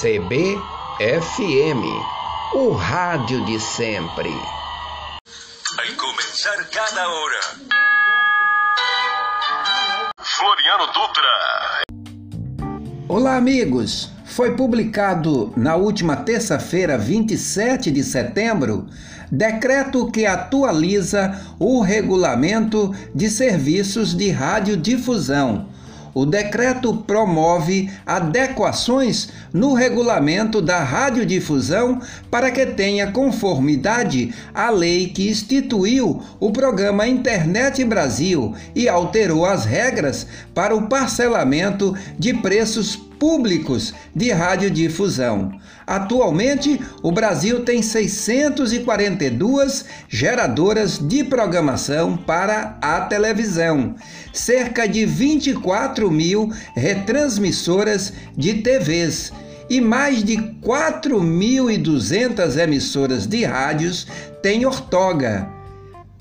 CBFM, o rádio de sempre. Vai começar cada hora. Floriano Dutra. Olá, amigos. Foi publicado na última terça-feira, 27 de setembro, decreto que atualiza o regulamento de serviços de radiodifusão o decreto promove adequações no regulamento da radiodifusão para que tenha conformidade à lei que instituiu o programa Internet Brasil e alterou as regras para o parcelamento de preços públicos de radiodifusão. Atualmente, o Brasil tem 642 geradoras de programação para a televisão, cerca de 24 mil retransmissoras de TVs e mais de 4.200 emissoras de rádios têm ortoga.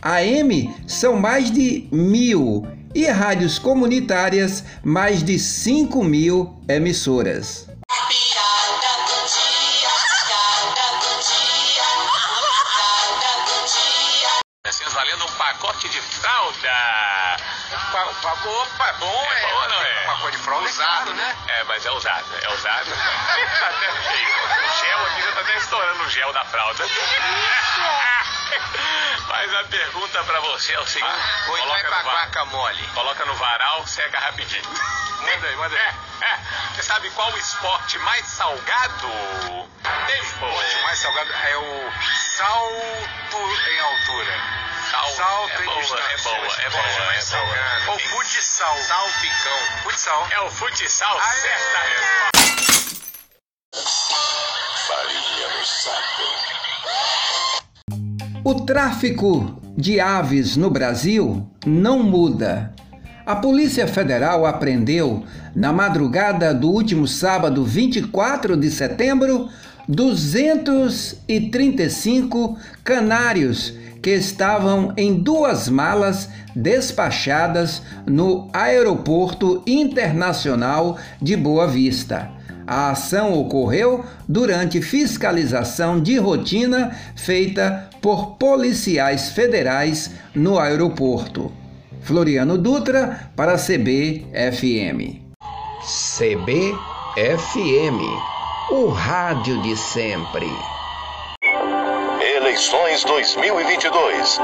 AM são mais de mil e rádios comunitárias, mais de 5 mil emissoras. valendo um pacote de fralda. Pa, pa, opa, é bom, é, é bom, não é? Pacote de fralda usado, né? É, mas é usado, é usado. até feio. O gel aqui já tá até estourando o gel da fralda. Mas a pergunta pra você é o seguinte: ah, coloca no vaca mole. Coloca no varal, seca rapidinho. Manda aí, manda aí. É, é. Você sabe qual o esporte mais salgado? Tempo. O esporte mais salgado é o salto em altura. Sal, salto é em boa, distância. é boa, é boa, é boa. Salgado. Ou futsal. Salpicão. Futsal. É o futsal, Aê! certa resposta. O tráfico de aves no Brasil não muda. A Polícia Federal apreendeu, na madrugada do último sábado, 24 de setembro, 235 canários que estavam em duas malas despachadas no Aeroporto Internacional de Boa Vista. A ação ocorreu durante fiscalização de rotina feita por policiais federais no aeroporto. Floriano Dutra para CBFM. CBFM, o rádio de sempre. Eleições 2022.